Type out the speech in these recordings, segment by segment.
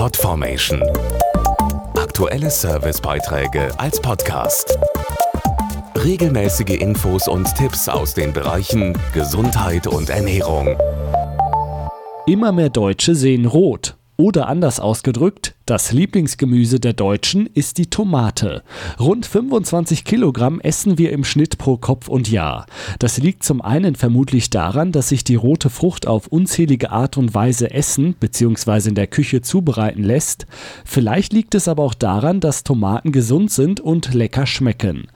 Podformation. Aktuelle Servicebeiträge als Podcast. Regelmäßige Infos und Tipps aus den Bereichen Gesundheit und Ernährung. Immer mehr Deutsche sehen rot. Oder anders ausgedrückt, das Lieblingsgemüse der Deutschen ist die Tomate. Rund 25 Kilogramm essen wir im Schnitt pro Kopf und Jahr. Das liegt zum einen vermutlich daran, dass sich die rote Frucht auf unzählige Art und Weise essen bzw. in der Küche zubereiten lässt. Vielleicht liegt es aber auch daran, dass Tomaten gesund sind und lecker schmecken.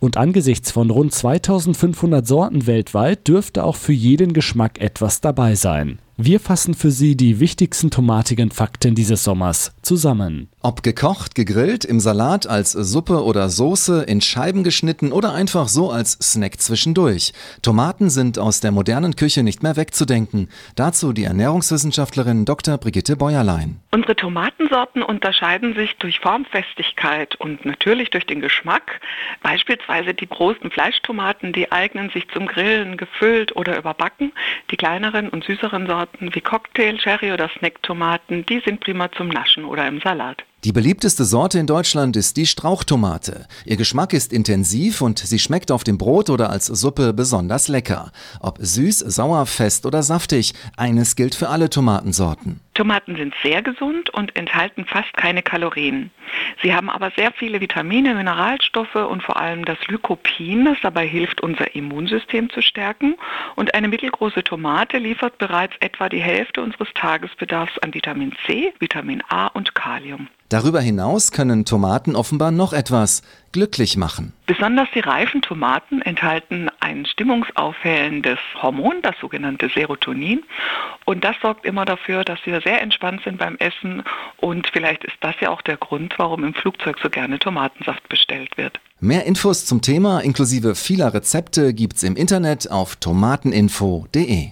Und angesichts von rund 2500 Sorten weltweit dürfte auch für jeden Geschmack etwas dabei sein. Wir fassen für Sie die wichtigsten tomatigen Fakten dieses Sommers zusammen. Ob gekocht, gegrillt, im Salat, als Suppe oder Soße, in Scheiben geschnitten oder einfach so als Snack zwischendurch. Tomaten sind aus der modernen Küche nicht mehr wegzudenken. Dazu die Ernährungswissenschaftlerin Dr. Brigitte Bäuerlein. Unsere Tomatensorten unterscheiden sich durch Formfestigkeit und natürlich durch den Geschmack. Beispielsweise die großen Fleischtomaten, die eignen sich zum Grillen, gefüllt oder überbacken. Die kleineren und süßeren Sorten wie Cocktail, Cherry oder Snacktomaten, die sind prima zum Naschen oder im Salat. Die beliebteste Sorte in Deutschland ist die Strauchtomate. Ihr Geschmack ist intensiv und sie schmeckt auf dem Brot oder als Suppe besonders lecker. Ob süß, sauer, fest oder saftig, eines gilt für alle Tomatensorten. Tomaten sind sehr gesund und enthalten fast keine Kalorien. Sie haben aber sehr viele Vitamine, Mineralstoffe und vor allem das Lycopin, das dabei hilft, unser Immunsystem zu stärken. Und eine mittelgroße Tomate liefert bereits etwa die Hälfte unseres Tagesbedarfs an Vitamin C, Vitamin A und Kalium. Darüber hinaus können Tomaten offenbar noch etwas glücklich machen. Besonders die reifen Tomaten enthalten ein stimmungsaufhellendes Hormon, das sogenannte Serotonin. Und das sorgt immer dafür, dass wir sehr entspannt sind beim Essen. Und vielleicht ist das ja auch der Grund, warum im Flugzeug so gerne Tomatensaft bestellt wird. Mehr Infos zum Thema inklusive vieler Rezepte gibt's im Internet auf tomateninfo.de.